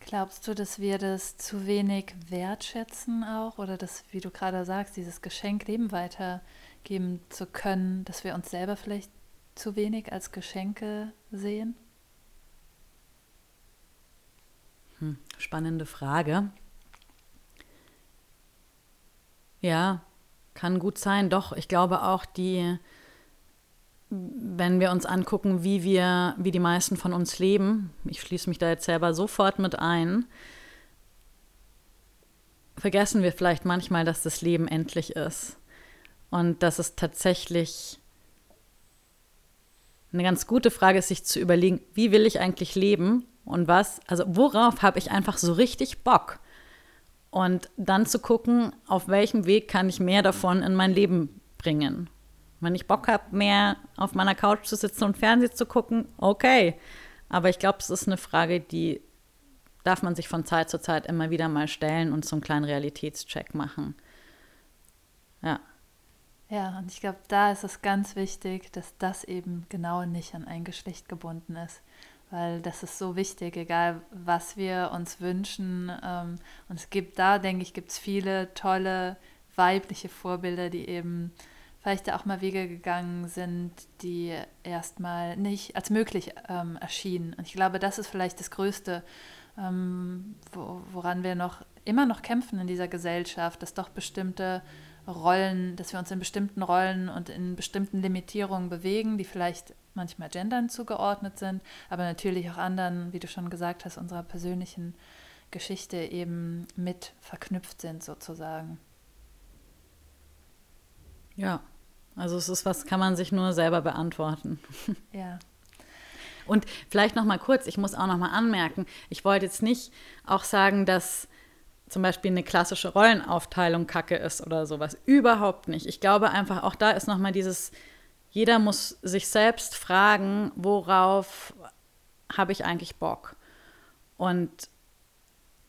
Glaubst du, dass wir das zu wenig wertschätzen auch oder dass, wie du gerade sagst, dieses Geschenk Leben weitergeben zu können, dass wir uns selber vielleicht zu wenig als Geschenke sehen? Hm, spannende Frage. Ja, kann gut sein. Doch, ich glaube auch, die, wenn wir uns angucken, wie wir, wie die meisten von uns leben, ich schließe mich da jetzt selber sofort mit ein, vergessen wir vielleicht manchmal, dass das Leben endlich ist und dass es tatsächlich eine ganz gute Frage ist, sich zu überlegen, wie will ich eigentlich leben und was, also worauf habe ich einfach so richtig Bock? Und dann zu gucken, auf welchem Weg kann ich mehr davon in mein Leben bringen. Wenn ich Bock habe, mehr auf meiner Couch zu sitzen und Fernsehen zu gucken, okay. Aber ich glaube, es ist eine Frage, die darf man sich von Zeit zu Zeit immer wieder mal stellen und so einen kleinen Realitätscheck machen. Ja. Ja, und ich glaube, da ist es ganz wichtig, dass das eben genau nicht an ein Geschlecht gebunden ist. Weil das ist so wichtig, egal was wir uns wünschen. Ähm, und es gibt da, denke ich, gibt es viele tolle weibliche Vorbilder, die eben vielleicht auch mal Wege gegangen sind, die erstmal nicht als möglich ähm, erschienen. Und ich glaube, das ist vielleicht das Größte, ähm, wo, woran wir noch immer noch kämpfen in dieser Gesellschaft, dass doch bestimmte Rollen, dass wir uns in bestimmten Rollen und in bestimmten Limitierungen bewegen, die vielleicht manchmal Gendern zugeordnet sind, aber natürlich auch anderen, wie du schon gesagt hast, unserer persönlichen Geschichte eben mit verknüpft sind sozusagen. Ja, also es ist was, kann man sich nur selber beantworten. Ja. Und vielleicht noch mal kurz, ich muss auch noch mal anmerken, ich wollte jetzt nicht auch sagen, dass zum Beispiel eine klassische Rollenaufteilung Kacke ist oder sowas. Überhaupt nicht. Ich glaube einfach, auch da ist noch mal dieses, jeder muss sich selbst fragen, worauf habe ich eigentlich Bock? Und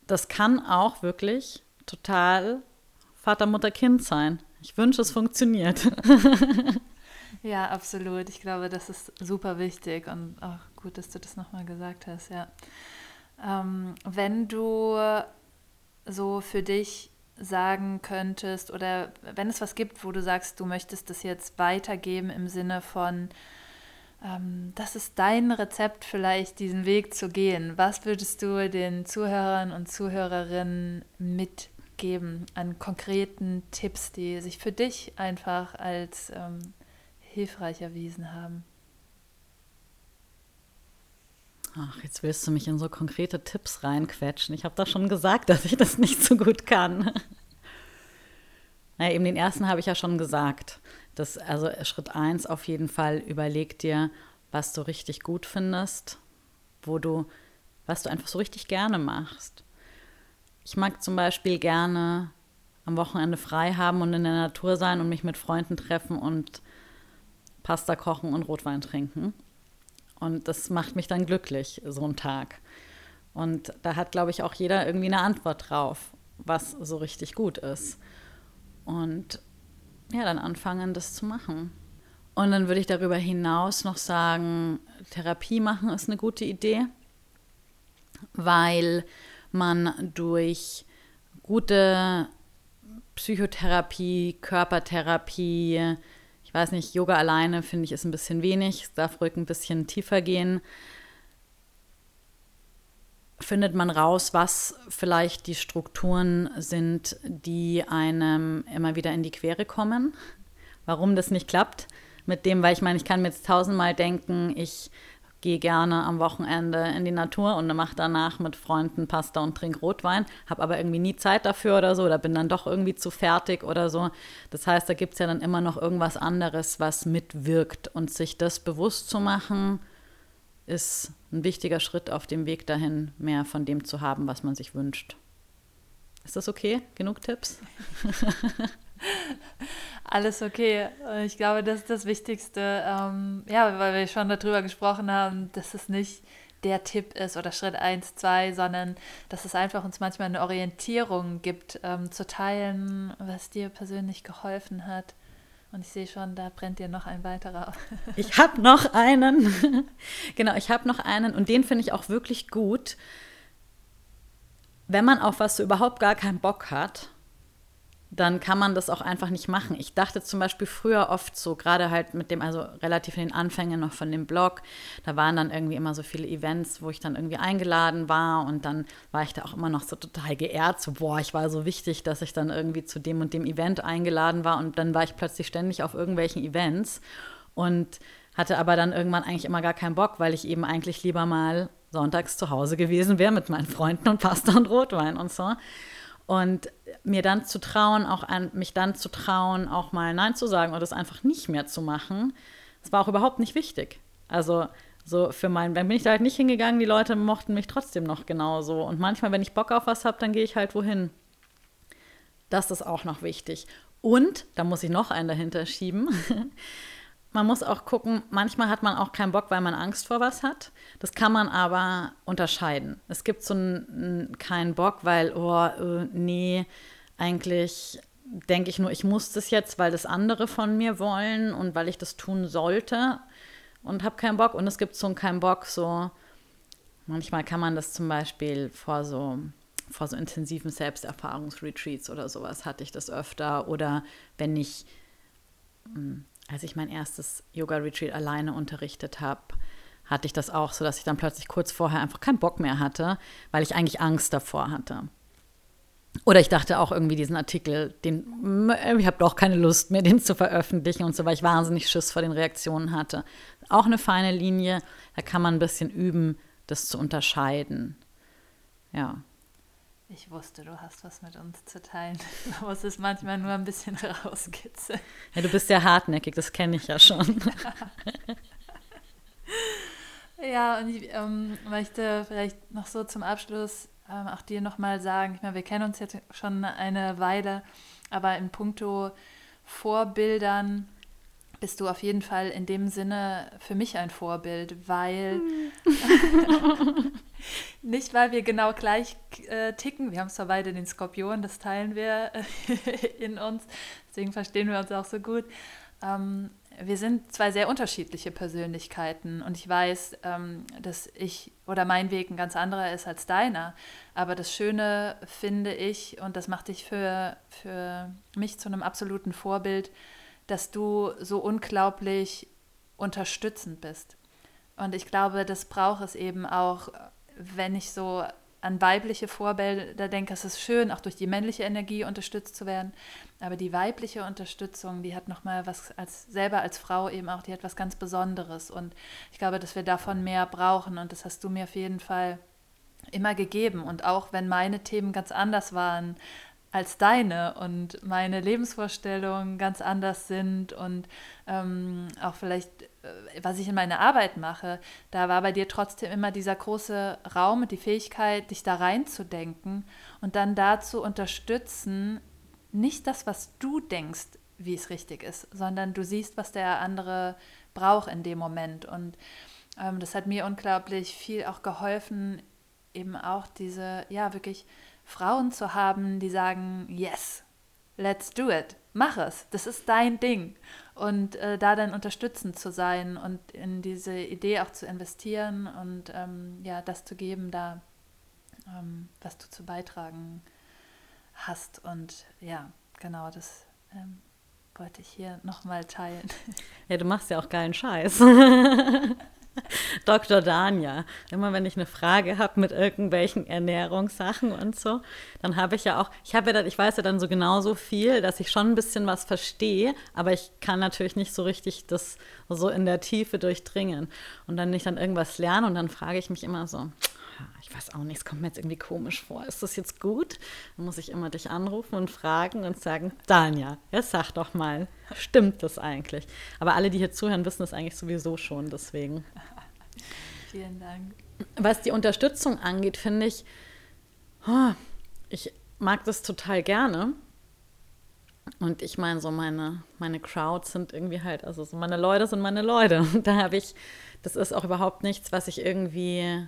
das kann auch wirklich total Vater, Mutter, Kind sein. Ich wünsche, es funktioniert. [laughs] ja, absolut. Ich glaube, das ist super wichtig und auch gut, dass du das nochmal gesagt hast, ja. Ähm, wenn du so für dich sagen könntest oder wenn es was gibt, wo du sagst, du möchtest das jetzt weitergeben im Sinne von, ähm, das ist dein Rezept vielleicht, diesen Weg zu gehen. Was würdest du den Zuhörern und Zuhörerinnen mitgeben? Geben an konkreten Tipps, die sich für dich einfach als ähm, hilfreich erwiesen haben. Ach, jetzt willst du mich in so konkrete Tipps reinquetschen. Ich habe doch schon gesagt, dass ich das nicht so gut kann. naja, eben den ersten habe ich ja schon gesagt. Das, also Schritt eins auf jeden Fall, überleg dir, was du richtig gut findest, wo du, was du einfach so richtig gerne machst. Ich mag zum Beispiel gerne am Wochenende frei haben und in der Natur sein und mich mit Freunden treffen und Pasta kochen und Rotwein trinken. Und das macht mich dann glücklich, so ein Tag. Und da hat, glaube ich, auch jeder irgendwie eine Antwort drauf, was so richtig gut ist. Und ja, dann anfangen, das zu machen. Und dann würde ich darüber hinaus noch sagen, Therapie machen ist eine gute Idee, weil man durch gute Psychotherapie, Körpertherapie, ich weiß nicht, Yoga alleine finde ich ist ein bisschen wenig, es darf ruhig ein bisschen tiefer gehen. Findet man raus, was vielleicht die Strukturen sind, die einem immer wieder in die Quere kommen, warum das nicht klappt mit dem, weil ich meine, ich kann mir jetzt tausendmal denken, ich gehe gerne am Wochenende in die Natur und mache danach mit Freunden Pasta und trinke Rotwein, habe aber irgendwie nie Zeit dafür oder so oder bin dann doch irgendwie zu fertig oder so. Das heißt, da gibt es ja dann immer noch irgendwas anderes, was mitwirkt und sich das bewusst zu machen, ist ein wichtiger Schritt auf dem Weg dahin, mehr von dem zu haben, was man sich wünscht. Ist das okay? Genug Tipps? [laughs] [laughs] Alles okay. Ich glaube, das ist das Wichtigste. Ähm, ja, weil wir schon darüber gesprochen haben, dass es nicht der Tipp ist oder Schritt 1, 2, sondern dass es einfach uns manchmal eine Orientierung gibt, ähm, zu teilen, was dir persönlich geholfen hat. Und ich sehe schon, da brennt dir noch ein weiterer. [laughs] ich habe noch einen. [laughs] genau, ich habe noch einen und den finde ich auch wirklich gut. Wenn man auf was so überhaupt gar keinen Bock hat, dann kann man das auch einfach nicht machen. Ich dachte zum Beispiel früher oft so, gerade halt mit dem, also relativ in den Anfängen noch von dem Blog, da waren dann irgendwie immer so viele Events, wo ich dann irgendwie eingeladen war und dann war ich da auch immer noch so total geehrt, so boah, ich war so wichtig, dass ich dann irgendwie zu dem und dem Event eingeladen war und dann war ich plötzlich ständig auf irgendwelchen Events und hatte aber dann irgendwann eigentlich immer gar keinen Bock, weil ich eben eigentlich lieber mal sonntags zu Hause gewesen wäre mit meinen Freunden und Pasta und Rotwein und so. Und mir dann zu trauen, auch an mich dann zu trauen, auch mal Nein zu sagen oder es einfach nicht mehr zu machen, das war auch überhaupt nicht wichtig. Also so für meinen, dann bin ich da halt nicht hingegangen, die Leute mochten mich trotzdem noch genauso. Und manchmal, wenn ich Bock auf was habe, dann gehe ich halt wohin. Das ist auch noch wichtig. Und, da muss ich noch einen dahinter schieben, [laughs] man muss auch gucken, manchmal hat man auch keinen Bock, weil man Angst vor was hat. Das kann man aber unterscheiden. Es gibt so einen, keinen Bock, weil, oh, äh, nee, eigentlich denke ich nur, ich muss das jetzt, weil das andere von mir wollen und weil ich das tun sollte und habe keinen Bock. Und es gibt so einen keinen Bock, so manchmal kann man das zum Beispiel vor so vor so intensiven Selbsterfahrungsretreats oder sowas hatte ich das öfter. Oder wenn ich hm, als ich mein erstes Yoga-Retreat alleine unterrichtet habe, hatte ich das auch so, dass ich dann plötzlich kurz vorher einfach keinen Bock mehr hatte, weil ich eigentlich Angst davor hatte. Oder ich dachte auch irgendwie diesen Artikel, den ich habe doch keine Lust mehr, [laughs] den zu veröffentlichen und so, weil ich wahnsinnig Schiss vor den Reaktionen hatte. Auch eine feine Linie, da kann man ein bisschen üben, das zu unterscheiden. Ja. Ich wusste, du hast was mit uns zu teilen. [laughs] Man muss es manchmal nur ein bisschen [laughs] rauskitzeln. Ja, du bist ja hartnäckig, das kenne ich ja schon. [laughs] ja, und ich ähm, möchte vielleicht noch so zum Abschluss ähm, auch dir nochmal sagen, ich meine, wir kennen uns jetzt schon eine Weile, aber in puncto Vorbildern bist du auf jeden Fall in dem Sinne für mich ein Vorbild, weil nicht, weil wir genau gleich äh, ticken, wir haben zwar beide den Skorpion, das teilen wir äh, [laughs] in uns, deswegen verstehen wir uns auch so gut. Ähm, wir sind zwei sehr unterschiedliche Persönlichkeiten und ich weiß, ähm, dass ich oder mein Weg ein ganz anderer ist als deiner. Aber das Schöne finde ich, und das macht dich für, für mich zu einem absoluten Vorbild, dass du so unglaublich unterstützend bist. Und ich glaube, das braucht es eben auch, wenn ich so an weibliche Vorbilder denke, es ist schön, auch durch die männliche Energie unterstützt zu werden. Aber die weibliche Unterstützung, die hat nochmal was als selber als Frau eben auch, die hat was ganz Besonderes. Und ich glaube, dass wir davon mehr brauchen. Und das hast du mir auf jeden Fall immer gegeben. Und auch wenn meine Themen ganz anders waren als deine und meine Lebensvorstellungen ganz anders sind und ähm, auch vielleicht, äh, was ich in meiner Arbeit mache, da war bei dir trotzdem immer dieser große Raum und die Fähigkeit, dich da reinzudenken und dann dazu unterstützen, nicht das, was du denkst, wie es richtig ist, sondern du siehst, was der andere braucht in dem Moment. Und ähm, das hat mir unglaublich viel auch geholfen, eben auch diese, ja, wirklich Frauen zu haben, die sagen, yes, let's do it, mach es, das ist dein Ding. Und äh, da dann unterstützend zu sein und in diese Idee auch zu investieren und ähm, ja, das zu geben, da ähm, was du zu beitragen hast. Und ja, genau, das ähm, wollte ich hier nochmal teilen. Ja, du machst ja auch geilen Scheiß. [laughs] [laughs] Dr. Danja. Immer wenn ich eine Frage habe mit irgendwelchen Ernährungssachen und so, dann habe ich ja auch, ich habe ja dann, ich weiß ja dann so genauso viel, dass ich schon ein bisschen was verstehe, aber ich kann natürlich nicht so richtig das so in der Tiefe durchdringen. Und dann nicht dann irgendwas lerne und dann frage ich mich immer so, ich weiß auch nicht, es kommt mir jetzt irgendwie komisch vor. Ist das jetzt gut? Dann muss ich immer dich anrufen und fragen und sagen, Danja, jetzt sag doch mal, stimmt das eigentlich? Aber alle, die hier zuhören, wissen das eigentlich sowieso schon, deswegen. Vielen Dank. Was die Unterstützung angeht, finde ich, oh, ich mag das total gerne. Und ich meine, so meine, meine Crowds sind irgendwie halt, also so meine Leute sind meine Leute. [laughs] Und da habe ich, das ist auch überhaupt nichts, was ich irgendwie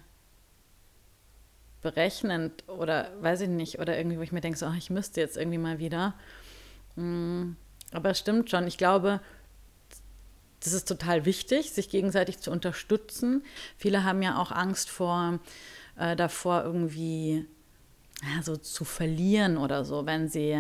berechnend oder weiß ich nicht, oder irgendwie, wo ich mir denke, so, ach, ich müsste jetzt irgendwie mal wieder. Mm, aber es stimmt schon. Ich glaube, das ist total wichtig, sich gegenseitig zu unterstützen. Viele haben ja auch Angst vor, äh, davor, irgendwie ja, so zu verlieren oder so, wenn sie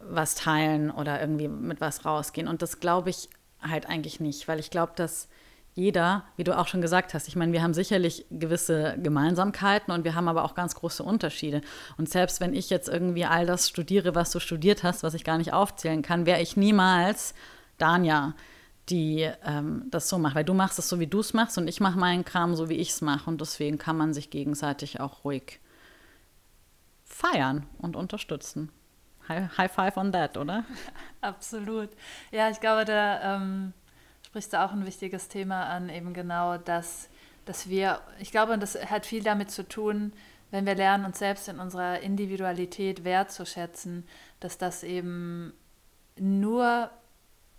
was teilen oder irgendwie mit was rausgehen. Und das glaube ich halt eigentlich nicht, weil ich glaube, dass jeder, wie du auch schon gesagt hast, ich meine, wir haben sicherlich gewisse Gemeinsamkeiten und wir haben aber auch ganz große Unterschiede. Und selbst wenn ich jetzt irgendwie all das studiere, was du studiert hast, was ich gar nicht aufzählen kann, wäre ich niemals Danja, die ähm, das so macht. Weil du machst es so, wie du es machst und ich mache meinen Kram so, wie ich es mache. Und deswegen kann man sich gegenseitig auch ruhig feiern und unterstützen. High, high five on that, oder? [laughs] Absolut. Ja, ich glaube, da ähm, sprichst du auch ein wichtiges Thema an, eben genau das, dass wir, ich glaube, das hat viel damit zu tun, wenn wir lernen, uns selbst in unserer Individualität wertzuschätzen, dass das eben nur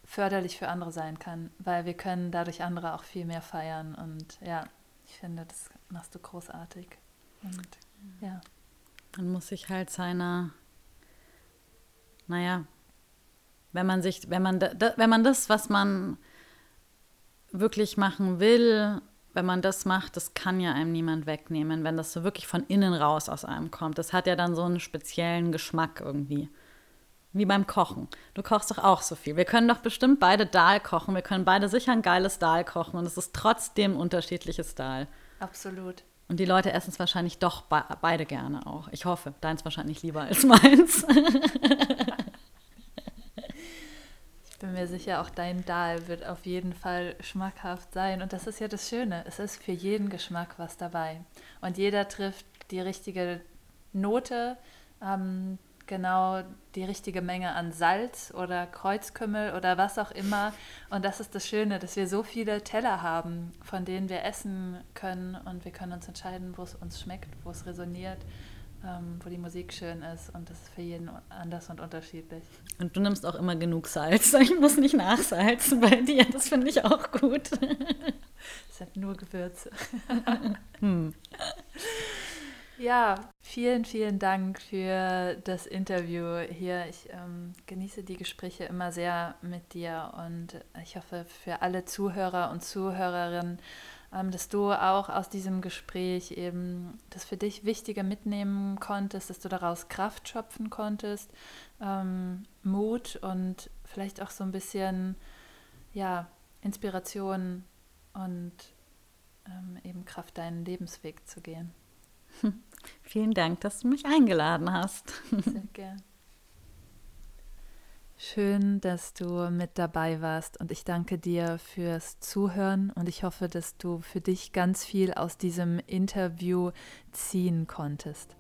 förderlich für andere sein kann, weil wir können dadurch andere auch viel mehr feiern und ja, ich finde, das machst du großartig. Und ja. Man muss sich halt seiner, naja, wenn man sich, wenn man, da, wenn man das, was man wirklich machen will, wenn man das macht, das kann ja einem niemand wegnehmen, wenn das so wirklich von innen raus aus einem kommt. Das hat ja dann so einen speziellen Geschmack irgendwie. Wie beim Kochen. Du kochst doch auch so viel. Wir können doch bestimmt beide Dahl kochen. Wir können beide sicher ein geiles Dahl kochen und es ist trotzdem unterschiedliches Dahl. Absolut. Und die Leute essen es wahrscheinlich doch be beide gerne auch. Ich hoffe. Deins wahrscheinlich lieber als [laughs] meins. bin mir sicher, auch dein Dahl wird auf jeden Fall schmackhaft sein. Und das ist ja das Schöne. Es ist für jeden Geschmack was dabei. Und jeder trifft die richtige Note, ähm, genau die richtige Menge an Salz oder Kreuzkümmel oder was auch immer. Und das ist das Schöne, dass wir so viele Teller haben, von denen wir essen können. Und wir können uns entscheiden, wo es uns schmeckt, wo es resoniert ähm, wo die Musik schön ist und das ist für jeden anders und unterschiedlich. Und du nimmst auch immer genug Salz. [laughs] Ich muss nicht nachsalzen bei dir, das finde ich auch gut. [laughs] Es sind nur Gewürze. Hm. [laughs] Ja, vielen, vielen Dank für das Interview hier. Ich ähm, genieße die Gespräche immer sehr mit dir und ich hoffe für alle Zuhörer und Zuhörerinnen, ähm, dass du auch aus diesem Gespräch eben das für dich Wichtige mitnehmen konntest, dass du daraus Kraft schöpfen konntest, ähm, Mut und vielleicht auch so ein bisschen ja, Inspiration und ähm, eben Kraft, deinen Lebensweg zu gehen. [laughs] Vielen Dank, dass du mich eingeladen hast. Sehr [laughs] gern. Schön, dass du mit dabei warst und ich danke dir fürs Zuhören und ich hoffe, dass du für dich ganz viel aus diesem Interview ziehen konntest.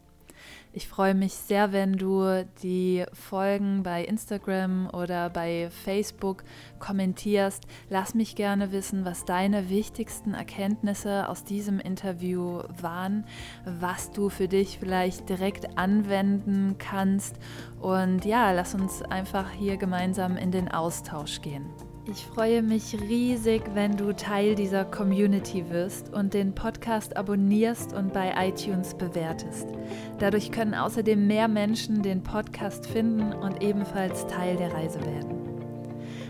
Ich freue mich sehr, wenn du die Folgen bei Instagram oder bei Facebook kommentierst. Lass mich gerne wissen, was deine wichtigsten Erkenntnisse aus diesem Interview waren, was du für dich vielleicht direkt anwenden kannst. Und ja, lass uns einfach hier gemeinsam in den Austausch gehen. Ich freue mich riesig, wenn du Teil dieser Community wirst und den Podcast abonnierst und bei iTunes bewertest. Dadurch können außerdem mehr Menschen den Podcast finden und ebenfalls Teil der Reise werden.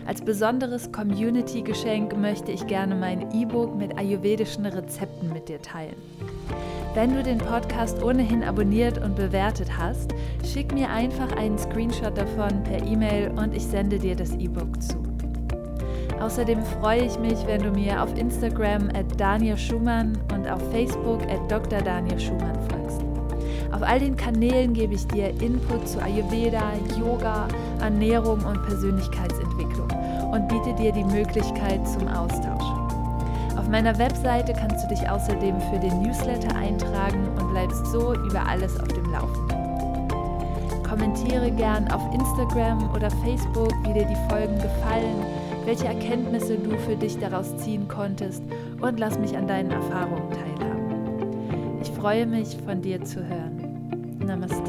Als besonderes Community-Geschenk möchte ich gerne mein E-Book mit ayurvedischen Rezepten mit dir teilen. Wenn du den Podcast ohnehin abonniert und bewertet hast, schick mir einfach einen Screenshot davon per E-Mail und ich sende dir das E-Book zu. Außerdem freue ich mich, wenn du mir auf Instagram at Daniel Schumann und auf Facebook at Dr. Daniel Schumann folgst. Auf all den Kanälen gebe ich dir Input zu Ayurveda, Yoga, Ernährung und Persönlichkeitsentwicklung und biete dir die Möglichkeit zum Austausch. Auf meiner Webseite kannst du dich außerdem für den Newsletter eintragen und bleibst so über alles auf dem Laufenden. Kommentiere gern auf Instagram oder Facebook, wie dir die Folgen gefallen welche Erkenntnisse du für dich daraus ziehen konntest und lass mich an deinen Erfahrungen teilhaben. Ich freue mich, von dir zu hören. Namaste.